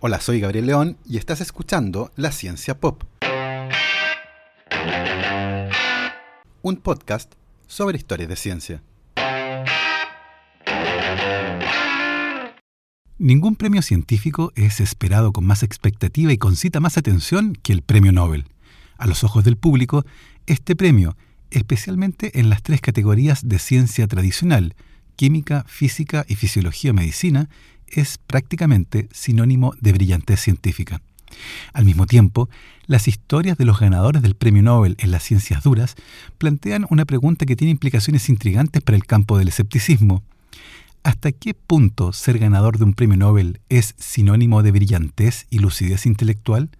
Hola, soy Gabriel León y estás escuchando La Ciencia Pop. Un podcast sobre historias de ciencia. Ningún premio científico es esperado con más expectativa y concita más atención que el premio Nobel. A los ojos del público, este premio, especialmente en las tres categorías de ciencia tradicional, química, física y fisiología medicina, es prácticamente sinónimo de brillantez científica. Al mismo tiempo, las historias de los ganadores del Premio Nobel en las ciencias duras plantean una pregunta que tiene implicaciones intrigantes para el campo del escepticismo. ¿Hasta qué punto ser ganador de un premio Nobel es sinónimo de brillantez y lucidez intelectual?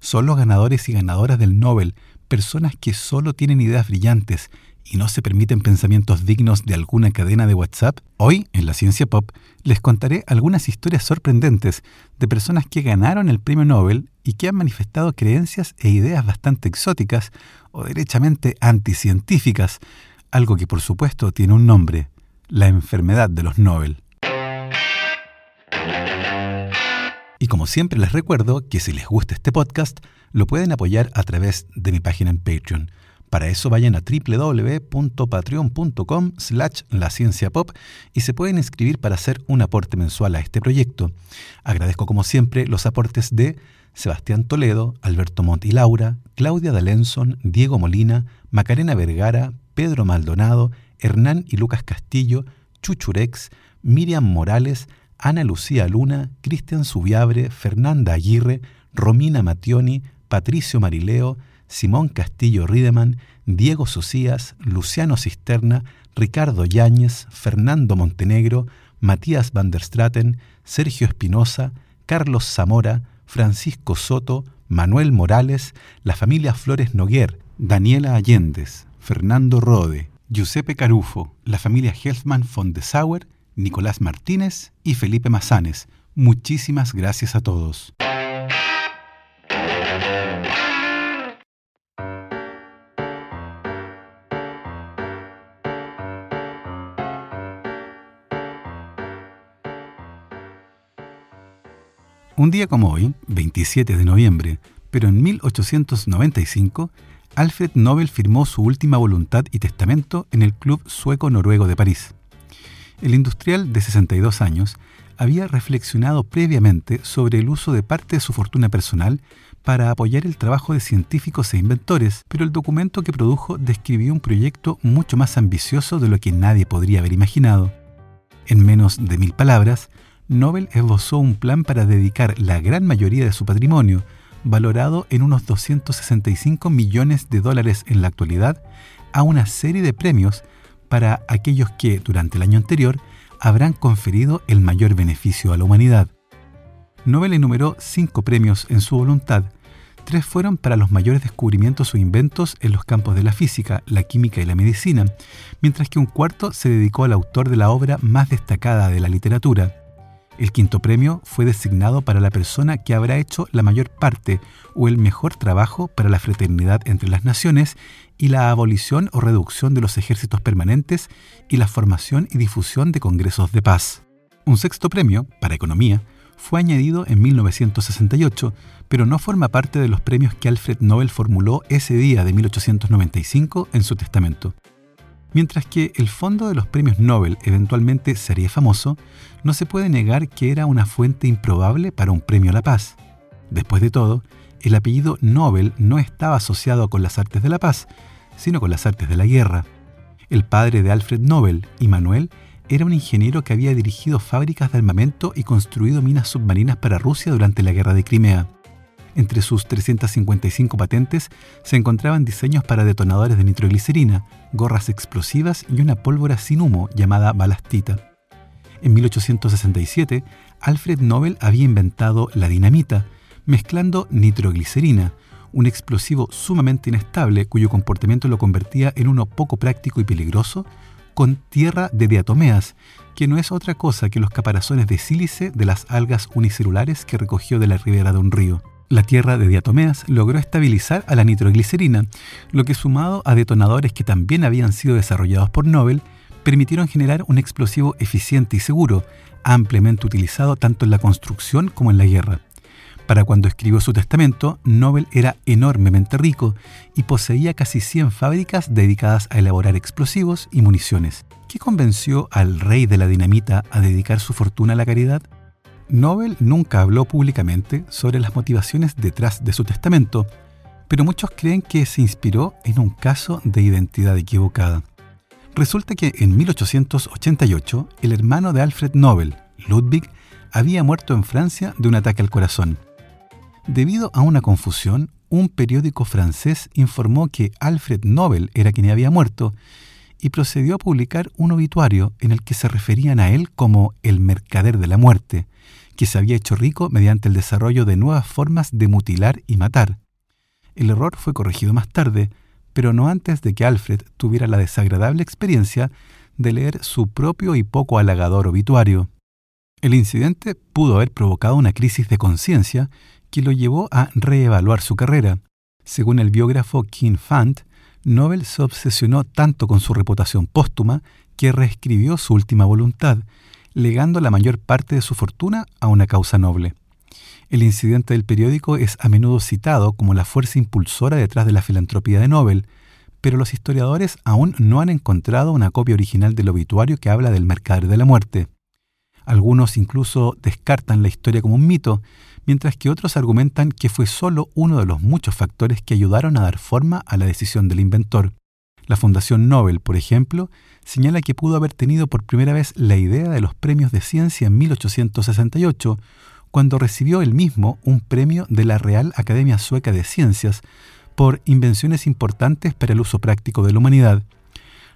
¿Son los ganadores y ganadoras del Nobel personas que solo tienen ideas brillantes y no se permiten pensamientos dignos de alguna cadena de WhatsApp? Hoy, en la ciencia pop, les contaré algunas historias sorprendentes de personas que ganaron el premio Nobel y que han manifestado creencias e ideas bastante exóticas o derechamente anticientíficas, algo que por supuesto tiene un nombre, la enfermedad de los Nobel. Y como siempre les recuerdo que si les gusta este podcast, lo pueden apoyar a través de mi página en Patreon. Para eso vayan a www.patreon.com slash pop y se pueden inscribir para hacer un aporte mensual a este proyecto. Agradezco como siempre los aportes de Sebastián Toledo, Alberto Montt y Laura, Claudia D'Alenson, Diego Molina, Macarena Vergara, Pedro Maldonado, Hernán y Lucas Castillo, Chuchurex, Miriam Morales, Ana Lucía Luna, Cristian Subiabre, Fernanda Aguirre, Romina Mationi, Patricio Marileo, Simón Castillo Rideman, Diego Socias, Luciano Cisterna, Ricardo Yáñez, Fernando Montenegro, Matías van der Straten, Sergio Espinosa, Carlos Zamora, Francisco Soto, Manuel Morales, la familia Flores Noguer, Daniela Allendez, Fernando Rode, Giuseppe Carufo, la familia Helfman von de Sauer, Nicolás Martínez y Felipe Mazanes. Muchísimas gracias a todos. Un día como hoy, 27 de noviembre, pero en 1895, Alfred Nobel firmó su última voluntad y testamento en el Club Sueco-Noruego de París. El industrial de 62 años había reflexionado previamente sobre el uso de parte de su fortuna personal para apoyar el trabajo de científicos e inventores, pero el documento que produjo describió un proyecto mucho más ambicioso de lo que nadie podría haber imaginado. En menos de mil palabras, Nobel esbozó un plan para dedicar la gran mayoría de su patrimonio, valorado en unos 265 millones de dólares en la actualidad, a una serie de premios para aquellos que, durante el año anterior, habrán conferido el mayor beneficio a la humanidad. Nobel enumeró cinco premios en su voluntad. Tres fueron para los mayores descubrimientos o inventos en los campos de la física, la química y la medicina, mientras que un cuarto se dedicó al autor de la obra más destacada de la literatura, el quinto premio fue designado para la persona que habrá hecho la mayor parte o el mejor trabajo para la fraternidad entre las naciones y la abolición o reducción de los ejércitos permanentes y la formación y difusión de congresos de paz. Un sexto premio, para economía, fue añadido en 1968, pero no forma parte de los premios que Alfred Nobel formuló ese día de 1895 en su testamento. Mientras que el fondo de los premios Nobel eventualmente sería famoso, no se puede negar que era una fuente improbable para un premio a la paz. Después de todo, el apellido Nobel no estaba asociado con las artes de la paz, sino con las artes de la guerra. El padre de Alfred Nobel, Immanuel, era un ingeniero que había dirigido fábricas de armamento y construido minas submarinas para Rusia durante la guerra de Crimea. Entre sus 355 patentes se encontraban diseños para detonadores de nitroglicerina, gorras explosivas y una pólvora sin humo llamada balastita. En 1867, Alfred Nobel había inventado la dinamita, mezclando nitroglicerina, un explosivo sumamente inestable cuyo comportamiento lo convertía en uno poco práctico y peligroso, con tierra de diatomeas, que no es otra cosa que los caparazones de sílice de las algas unicelulares que recogió de la ribera de un río. La tierra de diatomeas logró estabilizar a la nitroglicerina, lo que sumado a detonadores que también habían sido desarrollados por Nobel, permitieron generar un explosivo eficiente y seguro, ampliamente utilizado tanto en la construcción como en la guerra. Para cuando escribió su testamento, Nobel era enormemente rico y poseía casi 100 fábricas dedicadas a elaborar explosivos y municiones. ¿Qué convenció al rey de la dinamita a dedicar su fortuna a la caridad? Nobel nunca habló públicamente sobre las motivaciones detrás de su testamento, pero muchos creen que se inspiró en un caso de identidad equivocada. Resulta que en 1888 el hermano de Alfred Nobel, Ludwig, había muerto en Francia de un ataque al corazón. Debido a una confusión, un periódico francés informó que Alfred Nobel era quien había muerto y procedió a publicar un obituario en el que se referían a él como el mercader de la muerte, que se había hecho rico mediante el desarrollo de nuevas formas de mutilar y matar. El error fue corregido más tarde, pero no antes de que Alfred tuviera la desagradable experiencia de leer su propio y poco halagador obituario. El incidente pudo haber provocado una crisis de conciencia que lo llevó a reevaluar su carrera. Según el biógrafo King Fant, Nobel se obsesionó tanto con su reputación póstuma que reescribió su última voluntad, legando la mayor parte de su fortuna a una causa noble. El incidente del periódico es a menudo citado como la fuerza impulsora detrás de la filantropía de Nobel, pero los historiadores aún no han encontrado una copia original del obituario que habla del mercader de la muerte. Algunos incluso descartan la historia como un mito, mientras que otros argumentan que fue solo uno de los muchos factores que ayudaron a dar forma a la decisión del inventor. La Fundación Nobel, por ejemplo, señala que pudo haber tenido por primera vez la idea de los premios de ciencia en 1868, cuando recibió él mismo un premio de la Real Academia Sueca de Ciencias por invenciones importantes para el uso práctico de la humanidad.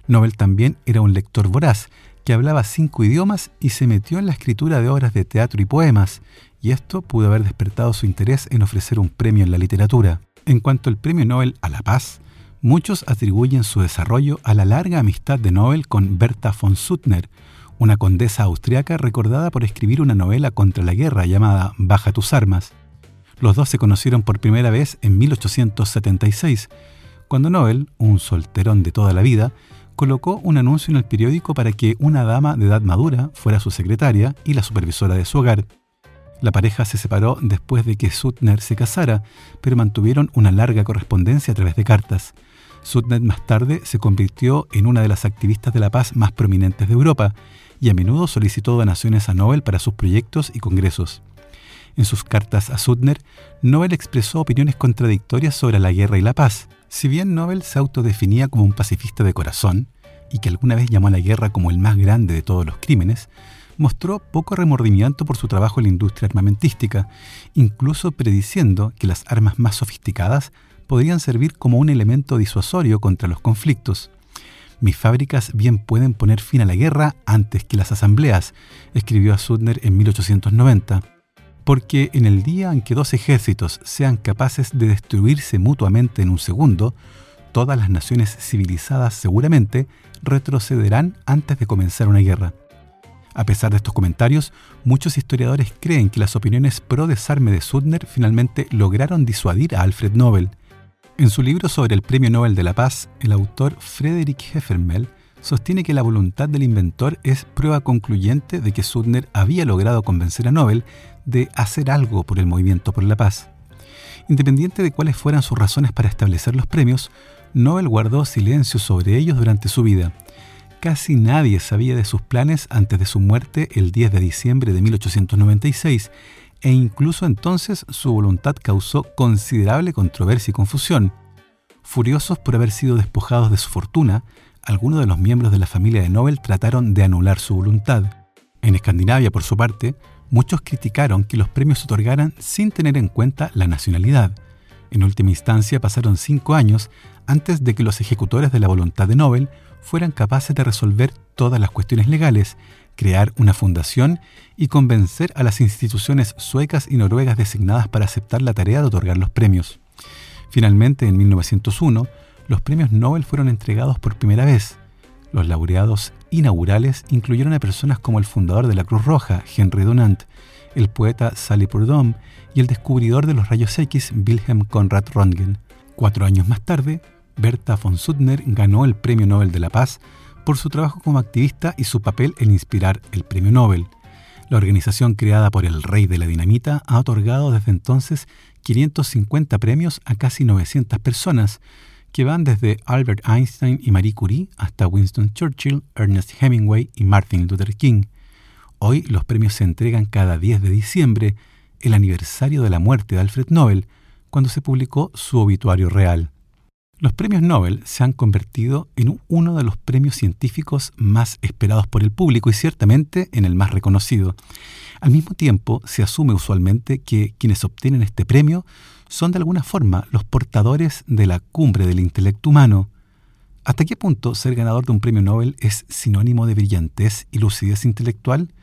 Nobel también era un lector voraz, que hablaba cinco idiomas y se metió en la escritura de obras de teatro y poemas, y esto pudo haber despertado su interés en ofrecer un premio en la literatura. En cuanto al Premio Nobel a la Paz, muchos atribuyen su desarrollo a la larga amistad de Nobel con Berta von Suttner, una condesa austriaca recordada por escribir una novela contra la guerra llamada Baja tus armas. Los dos se conocieron por primera vez en 1876, cuando Nobel, un solterón de toda la vida, colocó un anuncio en el periódico para que una dama de edad madura fuera su secretaria y la supervisora de su hogar. La pareja se separó después de que Suttner se casara, pero mantuvieron una larga correspondencia a través de cartas. Suttner más tarde se convirtió en una de las activistas de la paz más prominentes de Europa y a menudo solicitó donaciones a Nobel para sus proyectos y congresos. En sus cartas a Suttner, Nobel expresó opiniones contradictorias sobre la guerra y la paz. Si bien Nobel se autodefinía como un pacifista de corazón, y que alguna vez llamó a la guerra como el más grande de todos los crímenes, mostró poco remordimiento por su trabajo en la industria armamentística, incluso prediciendo que las armas más sofisticadas podrían servir como un elemento disuasorio contra los conflictos. Mis fábricas bien pueden poner fin a la guerra antes que las asambleas, escribió a Suttner en 1890, porque en el día en que dos ejércitos sean capaces de destruirse mutuamente en un segundo, todas las naciones civilizadas seguramente retrocederán antes de comenzar una guerra. A pesar de estos comentarios, muchos historiadores creen que las opiniones pro desarme de Suttner finalmente lograron disuadir a Alfred Nobel. En su libro sobre el Premio Nobel de la Paz, el autor Frederick Heffermel sostiene que la voluntad del inventor es prueba concluyente de que Suttner había logrado convencer a Nobel de hacer algo por el movimiento por la paz. Independiente de cuáles fueran sus razones para establecer los premios, Nobel guardó silencio sobre ellos durante su vida Casi nadie sabía de sus planes antes de su muerte el 10 de diciembre de 1896 e incluso entonces su voluntad causó considerable controversia y confusión. Furiosos por haber sido despojados de su fortuna, algunos de los miembros de la familia de Nobel trataron de anular su voluntad. En Escandinavia, por su parte, muchos criticaron que los premios se otorgaran sin tener en cuenta la nacionalidad. En última instancia, pasaron cinco años antes de que los ejecutores de la voluntad de Nobel fueran capaces de resolver todas las cuestiones legales, crear una fundación y convencer a las instituciones suecas y noruegas designadas para aceptar la tarea de otorgar los premios. Finalmente, en 1901, los premios Nobel fueron entregados por primera vez. Los laureados inaugurales incluyeron a personas como el fundador de la Cruz Roja, Henry Dunant, el poeta Sally Prudhomme y el descubridor de los rayos X, Wilhelm Conrad Röntgen. Cuatro años más tarde, Berta von Suttner ganó el Premio Nobel de la Paz por su trabajo como activista y su papel en inspirar el Premio Nobel. La organización creada por el rey de la dinamita ha otorgado desde entonces 550 premios a casi 900 personas, que van desde Albert Einstein y Marie Curie hasta Winston Churchill, Ernest Hemingway y Martin Luther King. Hoy los premios se entregan cada 10 de diciembre, el aniversario de la muerte de Alfred Nobel, cuando se publicó su obituario real. Los premios Nobel se han convertido en uno de los premios científicos más esperados por el público y ciertamente en el más reconocido. Al mismo tiempo, se asume usualmente que quienes obtienen este premio son de alguna forma los portadores de la cumbre del intelecto humano. ¿Hasta qué punto ser ganador de un premio Nobel es sinónimo de brillantez y lucidez intelectual?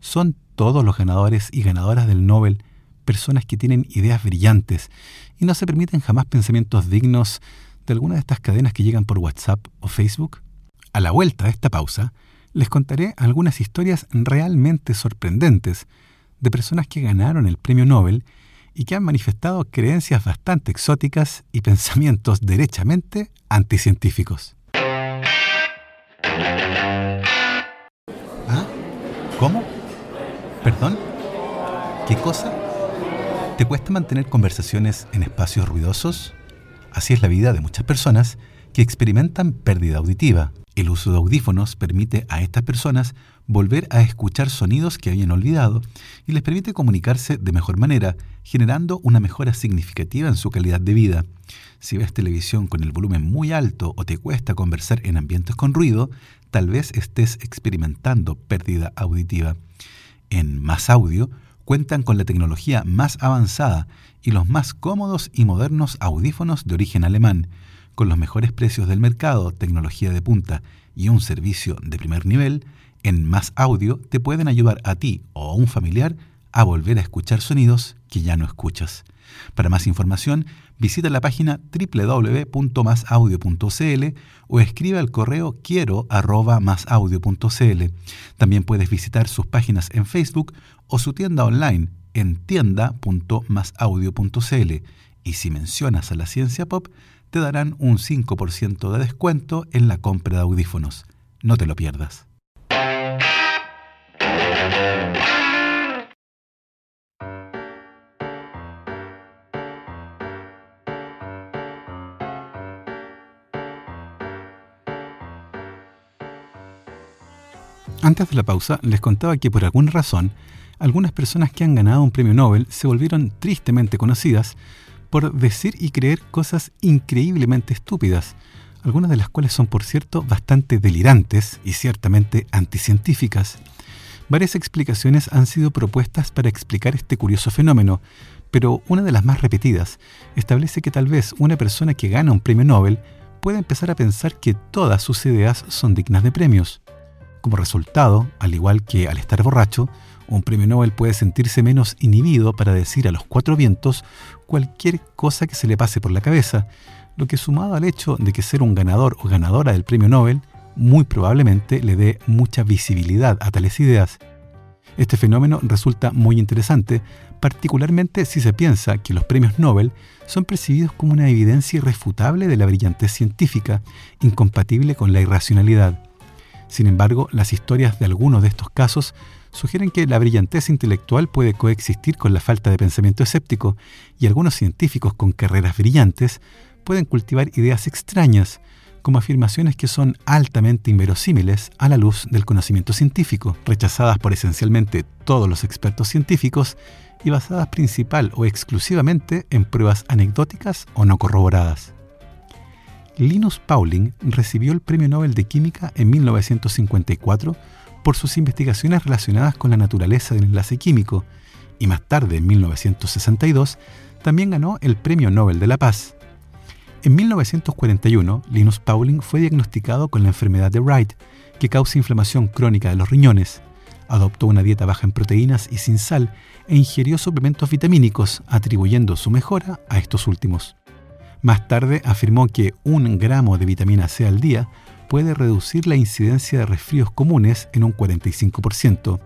¿Son todos los ganadores y ganadoras del Nobel personas que tienen ideas brillantes y no se permiten jamás pensamientos dignos de alguna de estas cadenas que llegan por WhatsApp o Facebook? A la vuelta de esta pausa, les contaré algunas historias realmente sorprendentes de personas que ganaron el premio Nobel y que han manifestado creencias bastante exóticas y pensamientos derechamente anticientíficos. ¿Ah? ¿Cómo? ¿Perdón? ¿Qué cosa? ¿Te cuesta mantener conversaciones en espacios ruidosos? Así es la vida de muchas personas que experimentan pérdida auditiva. El uso de audífonos permite a estas personas volver a escuchar sonidos que habían olvidado y les permite comunicarse de mejor manera, generando una mejora significativa en su calidad de vida. Si ves televisión con el volumen muy alto o te cuesta conversar en ambientes con ruido, tal vez estés experimentando pérdida auditiva. En Más Audio cuentan con la tecnología más avanzada y los más cómodos y modernos audífonos de origen alemán con los mejores precios del mercado, tecnología de punta y un servicio de primer nivel, en Más Audio te pueden ayudar a ti o a un familiar a volver a escuchar sonidos que ya no escuchas. Para más información, visita la página www.masaudio.cl o escribe al correo quiero También puedes visitar sus páginas en Facebook o su tienda online en tienda.masaudio.cl y si mencionas a la ciencia pop, te darán un 5% de descuento en la compra de audífonos. No te lo pierdas. Antes de la pausa, les contaba que por alguna razón, algunas personas que han ganado un premio Nobel se volvieron tristemente conocidas por decir y creer cosas increíblemente estúpidas, algunas de las cuales son, por cierto, bastante delirantes y ciertamente anticientíficas. Varias explicaciones han sido propuestas para explicar este curioso fenómeno, pero una de las más repetidas establece que tal vez una persona que gana un premio Nobel pueda empezar a pensar que todas sus ideas son dignas de premios. Como resultado, al igual que al estar borracho, un premio Nobel puede sentirse menos inhibido para decir a los cuatro vientos cualquier cosa que se le pase por la cabeza, lo que sumado al hecho de que ser un ganador o ganadora del premio Nobel muy probablemente le dé mucha visibilidad a tales ideas. Este fenómeno resulta muy interesante, particularmente si se piensa que los premios Nobel son percibidos como una evidencia irrefutable de la brillantez científica, incompatible con la irracionalidad. Sin embargo, las historias de algunos de estos casos sugieren que la brillantez intelectual puede coexistir con la falta de pensamiento escéptico y algunos científicos con carreras brillantes pueden cultivar ideas extrañas, como afirmaciones que son altamente inverosímiles a la luz del conocimiento científico, rechazadas por esencialmente todos los expertos científicos y basadas principal o exclusivamente en pruebas anecdóticas o no corroboradas. Linus Pauling recibió el Premio Nobel de Química en 1954 por sus investigaciones relacionadas con la naturaleza del enlace químico, y más tarde, en 1962, también ganó el Premio Nobel de la Paz. En 1941, Linus Pauling fue diagnosticado con la enfermedad de Wright, que causa inflamación crónica de los riñones. Adoptó una dieta baja en proteínas y sin sal e ingirió suplementos vitamínicos, atribuyendo su mejora a estos últimos. Más tarde afirmó que un gramo de vitamina C al día puede reducir la incidencia de resfríos comunes en un 45%.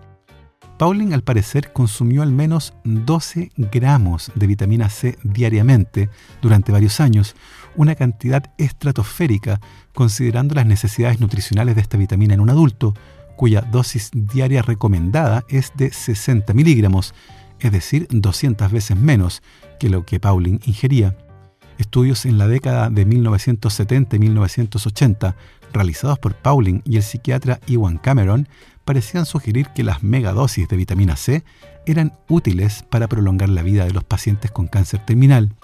Pauling al parecer consumió al menos 12 gramos de vitamina C diariamente durante varios años, una cantidad estratosférica considerando las necesidades nutricionales de esta vitamina en un adulto, cuya dosis diaria recomendada es de 60 miligramos, es decir, 200 veces menos que lo que Pauling ingería. Estudios en la década de 1970 y 1980, realizados por Pauling y el psiquiatra Iwan Cameron, parecían sugerir que las megadosis de vitamina C eran útiles para prolongar la vida de los pacientes con cáncer terminal.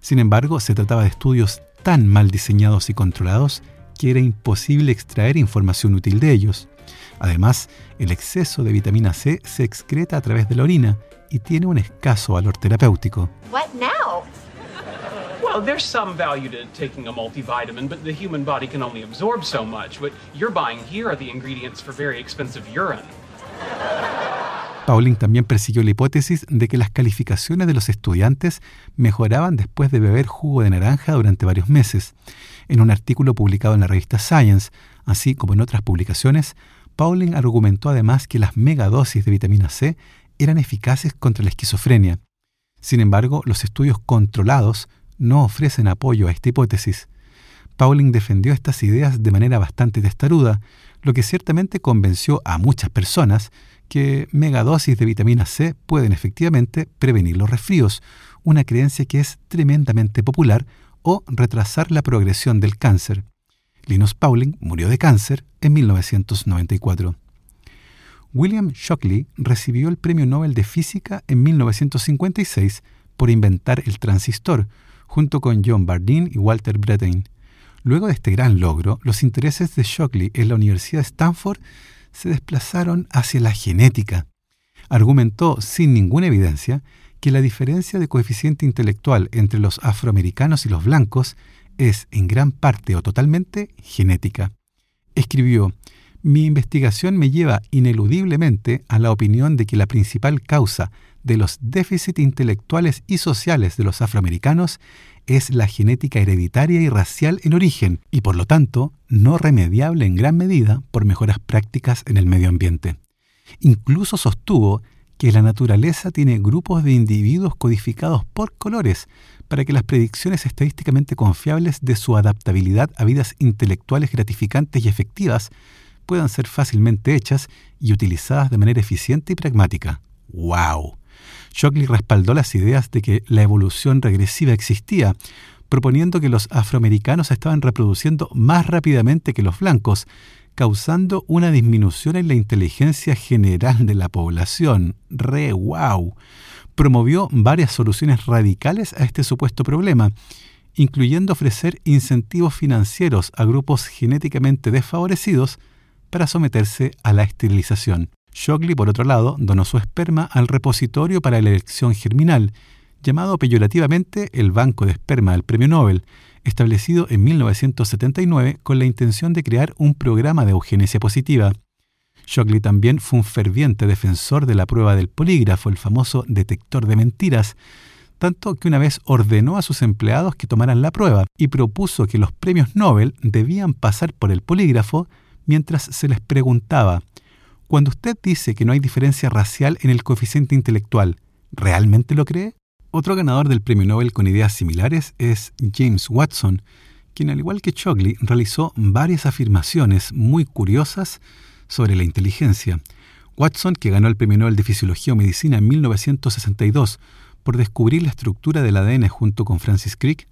Sin embargo, se trataba de estudios tan mal diseñados y controlados que era imposible extraer información útil de ellos. Además, el exceso de vitamina C se excreta a través de la orina y tiene un escaso valor terapéutico. What now? Well, there's some value to taking a multivitamin, but the human body can only absorb so much. What you're buying here are the ingredients for very expensive urine. Pauling también persiguió la hipótesis de que las calificaciones de los estudiantes mejoraban después de beber jugo de naranja durante varios meses. En un artículo publicado en la revista Science, así como en otras publicaciones, Pauling argumentó además que las megadosis de vitamina C eran eficaces contra la esquizofrenia. Sin embargo, los estudios controlados no ofrecen apoyo a esta hipótesis. Pauling defendió estas ideas de manera bastante testaruda, lo que ciertamente convenció a muchas personas que megadosis de vitamina C pueden efectivamente prevenir los resfríos, una creencia que es tremendamente popular, o retrasar la progresión del cáncer. Linus Pauling murió de cáncer en 1994. William Shockley recibió el Premio Nobel de Física en 1956 por inventar el transistor, junto con John Bardeen y Walter Brattain. Luego de este gran logro, los intereses de Shockley en la Universidad de Stanford se desplazaron hacia la genética. Argumentó sin ninguna evidencia que la diferencia de coeficiente intelectual entre los afroamericanos y los blancos es en gran parte o totalmente genética. Escribió, mi investigación me lleva ineludiblemente a la opinión de que la principal causa de los déficits intelectuales y sociales de los afroamericanos es la genética hereditaria y racial en origen y por lo tanto no remediable en gran medida por mejoras prácticas en el medio ambiente. Incluso sostuvo que la naturaleza tiene grupos de individuos codificados por colores para que las predicciones estadísticamente confiables de su adaptabilidad a vidas intelectuales gratificantes y efectivas puedan ser fácilmente hechas y utilizadas de manera eficiente y pragmática. ¡Wow! Shockley respaldó las ideas de que la evolución regresiva existía, proponiendo que los afroamericanos estaban reproduciendo más rápidamente que los blancos, causando una disminución en la inteligencia general de la población. ¡Re wow! Promovió varias soluciones radicales a este supuesto problema, incluyendo ofrecer incentivos financieros a grupos genéticamente desfavorecidos para someterse a la esterilización. Shockley, por otro lado, donó su esperma al repositorio para la elección germinal, llamado peyorativamente el Banco de Esperma del Premio Nobel, establecido en 1979 con la intención de crear un programa de eugenesia positiva. Shockley también fue un ferviente defensor de la prueba del polígrafo, el famoso detector de mentiras, tanto que una vez ordenó a sus empleados que tomaran la prueba y propuso que los premios Nobel debían pasar por el polígrafo mientras se les preguntaba cuando usted dice que no hay diferencia racial en el coeficiente intelectual, ¿realmente lo cree? Otro ganador del Premio Nobel con ideas similares es James Watson, quien al igual que Shockley realizó varias afirmaciones muy curiosas sobre la inteligencia. Watson, que ganó el Premio Nobel de Fisiología o Medicina en 1962 por descubrir la estructura del ADN junto con Francis Crick,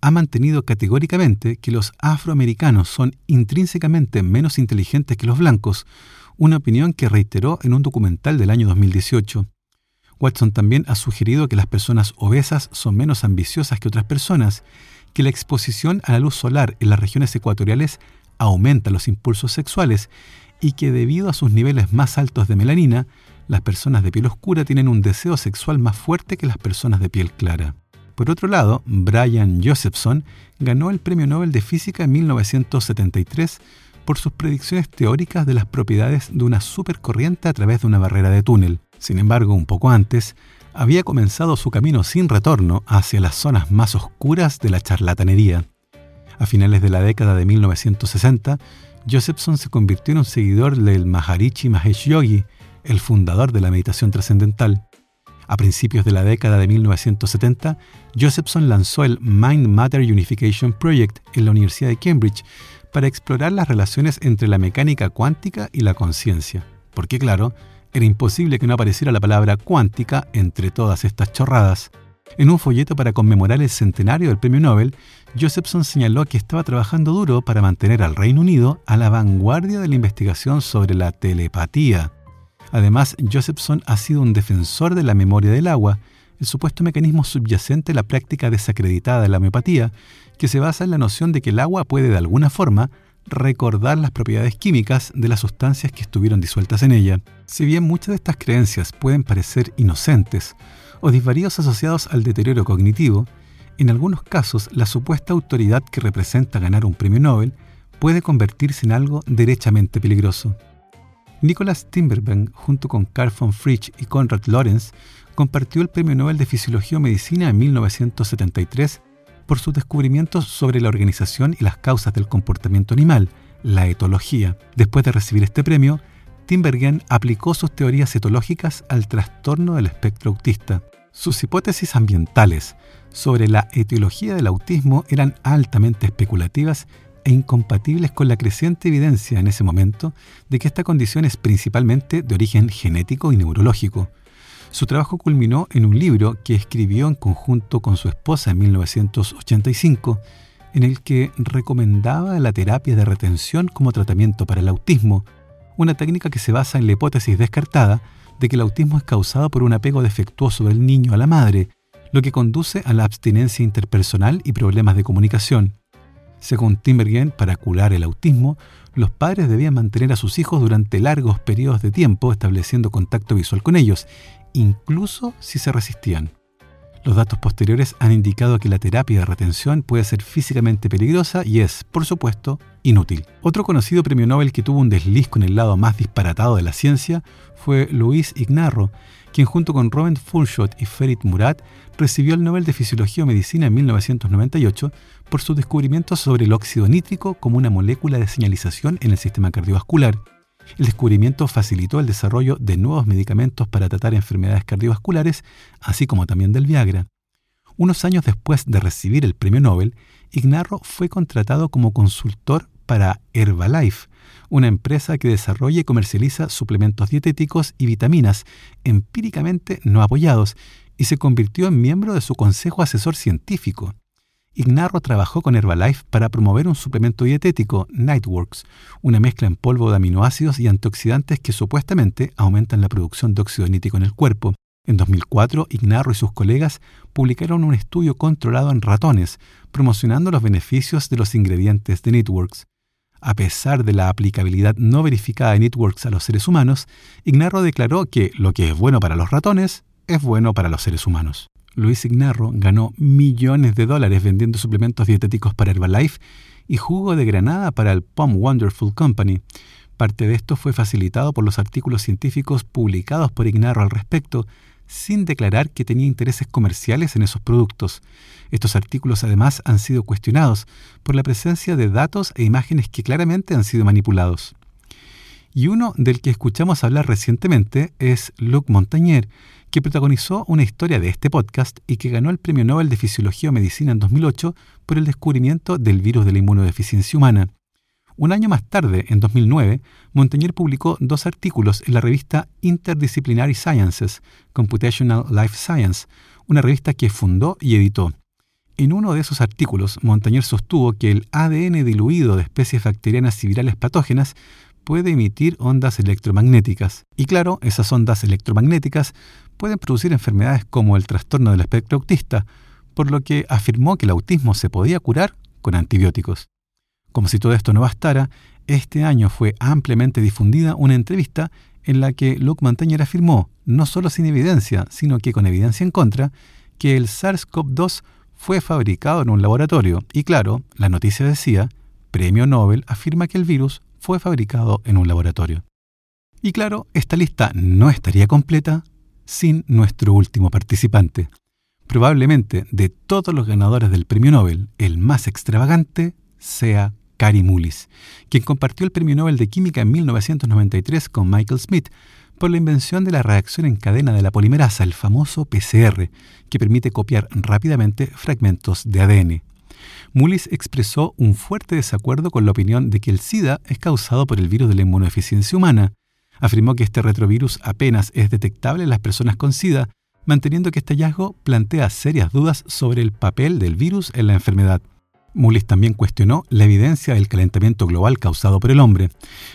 ha mantenido categóricamente que los afroamericanos son intrínsecamente menos inteligentes que los blancos, una opinión que reiteró en un documental del año 2018. Watson también ha sugerido que las personas obesas son menos ambiciosas que otras personas, que la exposición a la luz solar en las regiones ecuatoriales aumenta los impulsos sexuales y que debido a sus niveles más altos de melanina, las personas de piel oscura tienen un deseo sexual más fuerte que las personas de piel clara. Por otro lado, Brian Josephson ganó el Premio Nobel de Física en 1973 por sus predicciones teóricas de las propiedades de una supercorriente a través de una barrera de túnel. Sin embargo, un poco antes, había comenzado su camino sin retorno hacia las zonas más oscuras de la charlatanería. A finales de la década de 1960, Josephson se convirtió en un seguidor del Maharishi Mahesh Yogi, el fundador de la meditación trascendental. A principios de la década de 1970, Josephson lanzó el Mind Matter Unification Project en la Universidad de Cambridge para explorar las relaciones entre la mecánica cuántica y la conciencia. Porque claro, era imposible que no apareciera la palabra cuántica entre todas estas chorradas. En un folleto para conmemorar el centenario del premio Nobel, Josephson señaló que estaba trabajando duro para mantener al Reino Unido a la vanguardia de la investigación sobre la telepatía. Además, Josephson ha sido un defensor de la memoria del agua, el supuesto mecanismo subyacente a la práctica desacreditada de la homeopatía, que se basa en la noción de que el agua puede de alguna forma recordar las propiedades químicas de las sustancias que estuvieron disueltas en ella. Si bien muchas de estas creencias pueden parecer inocentes o disvaríos asociados al deterioro cognitivo, en algunos casos la supuesta autoridad que representa ganar un premio Nobel puede convertirse en algo derechamente peligroso. Nicholas Timberbank, junto con Carl von Fritsch y Konrad Lorenz, compartió el Premio Nobel de Fisiología o Medicina en 1973 por sus descubrimientos sobre la organización y las causas del comportamiento animal, la etología. Después de recibir este premio, Timbergen aplicó sus teorías etológicas al trastorno del espectro autista. Sus hipótesis ambientales sobre la etiología del autismo eran altamente especulativas e incompatibles con la creciente evidencia en ese momento de que esta condición es principalmente de origen genético y neurológico. Su trabajo culminó en un libro que escribió en conjunto con su esposa en 1985, en el que recomendaba la terapia de retención como tratamiento para el autismo, una técnica que se basa en la hipótesis descartada de que el autismo es causado por un apego defectuoso del niño a la madre, lo que conduce a la abstinencia interpersonal y problemas de comunicación. Según Timbergen, para curar el autismo, los padres debían mantener a sus hijos durante largos periodos de tiempo estableciendo contacto visual con ellos incluso si se resistían. Los datos posteriores han indicado que la terapia de retención puede ser físicamente peligrosa y es, por supuesto, inútil. Otro conocido premio Nobel que tuvo un desliz con el lado más disparatado de la ciencia fue Luis Ignarro, quien junto con Robin Fulshot y Ferit Murat recibió el Nobel de Fisiología o Medicina en 1998 por sus descubrimientos sobre el óxido nítrico como una molécula de señalización en el sistema cardiovascular el descubrimiento facilitó el desarrollo de nuevos medicamentos para tratar enfermedades cardiovasculares, así como también del Viagra. Unos años después de recibir el premio Nobel, Ignarro fue contratado como consultor para Herbalife, una empresa que desarrolla y comercializa suplementos dietéticos y vitaminas empíricamente no apoyados, y se convirtió en miembro de su consejo asesor científico. Ignarro trabajó con Herbalife para promover un suplemento dietético, Nightworks, una mezcla en polvo de aminoácidos y antioxidantes que supuestamente aumentan la producción de óxido nítrico en el cuerpo. En 2004, Ignarro y sus colegas publicaron un estudio controlado en ratones, promocionando los beneficios de los ingredientes de Nightworks. A pesar de la aplicabilidad no verificada de Nightworks a los seres humanos, Ignarro declaró que lo que es bueno para los ratones es bueno para los seres humanos. Luis Ignarro ganó millones de dólares vendiendo suplementos dietéticos para Herbalife y jugo de granada para el Palm Wonderful Company. Parte de esto fue facilitado por los artículos científicos publicados por Ignarro al respecto, sin declarar que tenía intereses comerciales en esos productos. Estos artículos además han sido cuestionados por la presencia de datos e imágenes que claramente han sido manipulados. Y uno del que escuchamos hablar recientemente es Luc Montagnier, que protagonizó una historia de este podcast y que ganó el Premio Nobel de Fisiología o Medicina en 2008 por el descubrimiento del virus de la inmunodeficiencia humana. Un año más tarde, en 2009, Montagnier publicó dos artículos en la revista Interdisciplinary Sciences, Computational Life Science, una revista que fundó y editó. En uno de esos artículos, Montagnier sostuvo que el ADN diluido de especies bacterianas y virales patógenas puede emitir ondas electromagnéticas. Y claro, esas ondas electromagnéticas pueden producir enfermedades como el trastorno del espectro autista, por lo que afirmó que el autismo se podía curar con antibióticos. Como si todo esto no bastara, este año fue ampliamente difundida una entrevista en la que Luc Montagnier afirmó, no solo sin evidencia, sino que con evidencia en contra, que el SARS-CoV-2 fue fabricado en un laboratorio. Y claro, la noticia decía, Premio Nobel afirma que el virus fue fabricado en un laboratorio. Y claro, esta lista no estaría completa sin nuestro último participante. Probablemente de todos los ganadores del Premio Nobel, el más extravagante sea Cary Mullis, quien compartió el Premio Nobel de Química en 1993 con Michael Smith por la invención de la reacción en cadena de la polimerasa, el famoso PCR, que permite copiar rápidamente fragmentos de ADN. Mullis expresó un fuerte desacuerdo con la opinión de que el SIDA es causado por el virus de la inmunodeficiencia humana. Afirmó que este retrovirus apenas es detectable en las personas con SIDA, manteniendo que este hallazgo plantea serias dudas sobre el papel del virus en la enfermedad. Mullis también cuestionó la evidencia del calentamiento global causado por el hombre.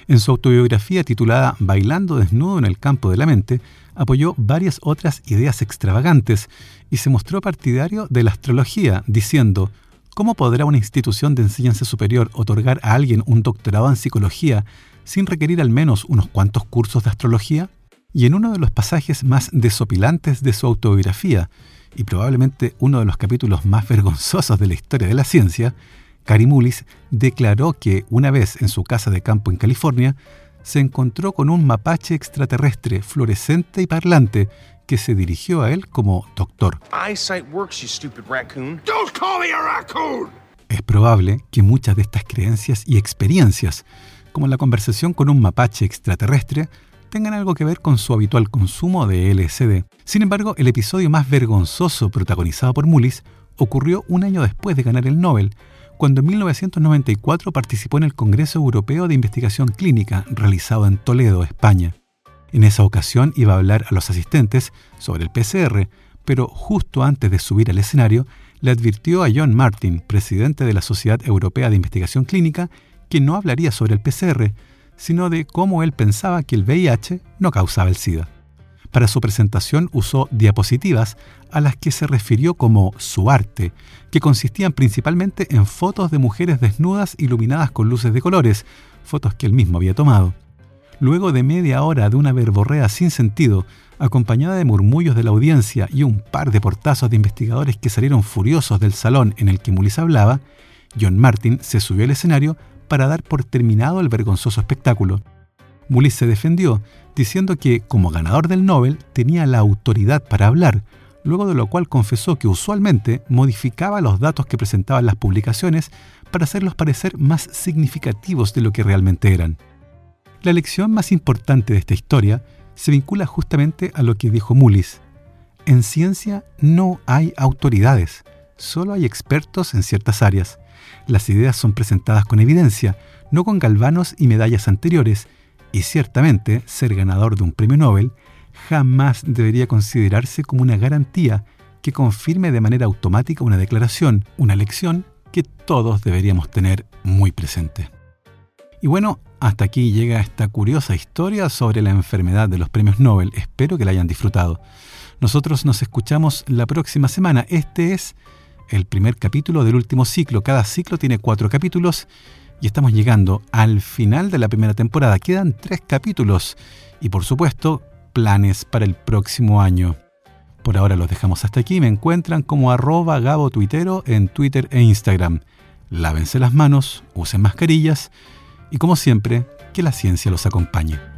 En su autobiografía titulada Bailando desnudo en el campo de la mente, apoyó varias otras ideas extravagantes y se mostró partidario de la astrología, diciendo, ¿cómo podrá una institución de enseñanza superior otorgar a alguien un doctorado en psicología sin requerir al menos unos cuantos cursos de astrología? Y en uno de los pasajes más desopilantes de su autobiografía, y probablemente uno de los capítulos más vergonzosos de la historia de la ciencia, Carimulis declaró que una vez en su casa de campo en California, se encontró con un mapache extraterrestre fluorescente y parlante que se dirigió a él como doctor. Es probable que muchas de estas creencias y experiencias, como la conversación con un mapache extraterrestre, tengan algo que ver con su habitual consumo de LSD. Sin embargo, el episodio más vergonzoso protagonizado por Mullis ocurrió un año después de ganar el Nobel, cuando en 1994 participó en el Congreso Europeo de Investigación Clínica realizado en Toledo, España. En esa ocasión iba a hablar a los asistentes sobre el PCR, pero justo antes de subir al escenario, le advirtió a John Martin, presidente de la Sociedad Europea de Investigación Clínica, que no hablaría sobre el PCR, sino de cómo él pensaba que el VIH no causaba el SIDA. Para su presentación usó diapositivas a las que se refirió como su arte, que consistían principalmente en fotos de mujeres desnudas iluminadas con luces de colores, fotos que él mismo había tomado. Luego de media hora de una verborrea sin sentido, acompañada de murmullos de la audiencia y un par de portazos de investigadores que salieron furiosos del salón en el que Mullis hablaba, John Martin se subió al escenario para dar por terminado el vergonzoso espectáculo. Mullis se defendió, diciendo que, como ganador del Nobel, tenía la autoridad para hablar, luego de lo cual confesó que usualmente modificaba los datos que presentaban las publicaciones para hacerlos parecer más significativos de lo que realmente eran. La lección más importante de esta historia se vincula justamente a lo que dijo Mullis. En ciencia no hay autoridades, solo hay expertos en ciertas áreas. Las ideas son presentadas con evidencia, no con galvanos y medallas anteriores, y ciertamente ser ganador de un premio Nobel jamás debería considerarse como una garantía que confirme de manera automática una declaración, una lección que todos deberíamos tener muy presente. Y bueno, hasta aquí llega esta curiosa historia sobre la enfermedad de los premios Nobel. Espero que la hayan disfrutado. Nosotros nos escuchamos la próxima semana. Este es el primer capítulo del último ciclo. Cada ciclo tiene cuatro capítulos y estamos llegando al final de la primera temporada. Quedan tres capítulos y por supuesto planes para el próximo año. Por ahora los dejamos hasta aquí. Me encuentran como arroba Gabo Tuitero en Twitter e Instagram. Lávense las manos, usen mascarillas y como siempre, que la ciencia los acompañe.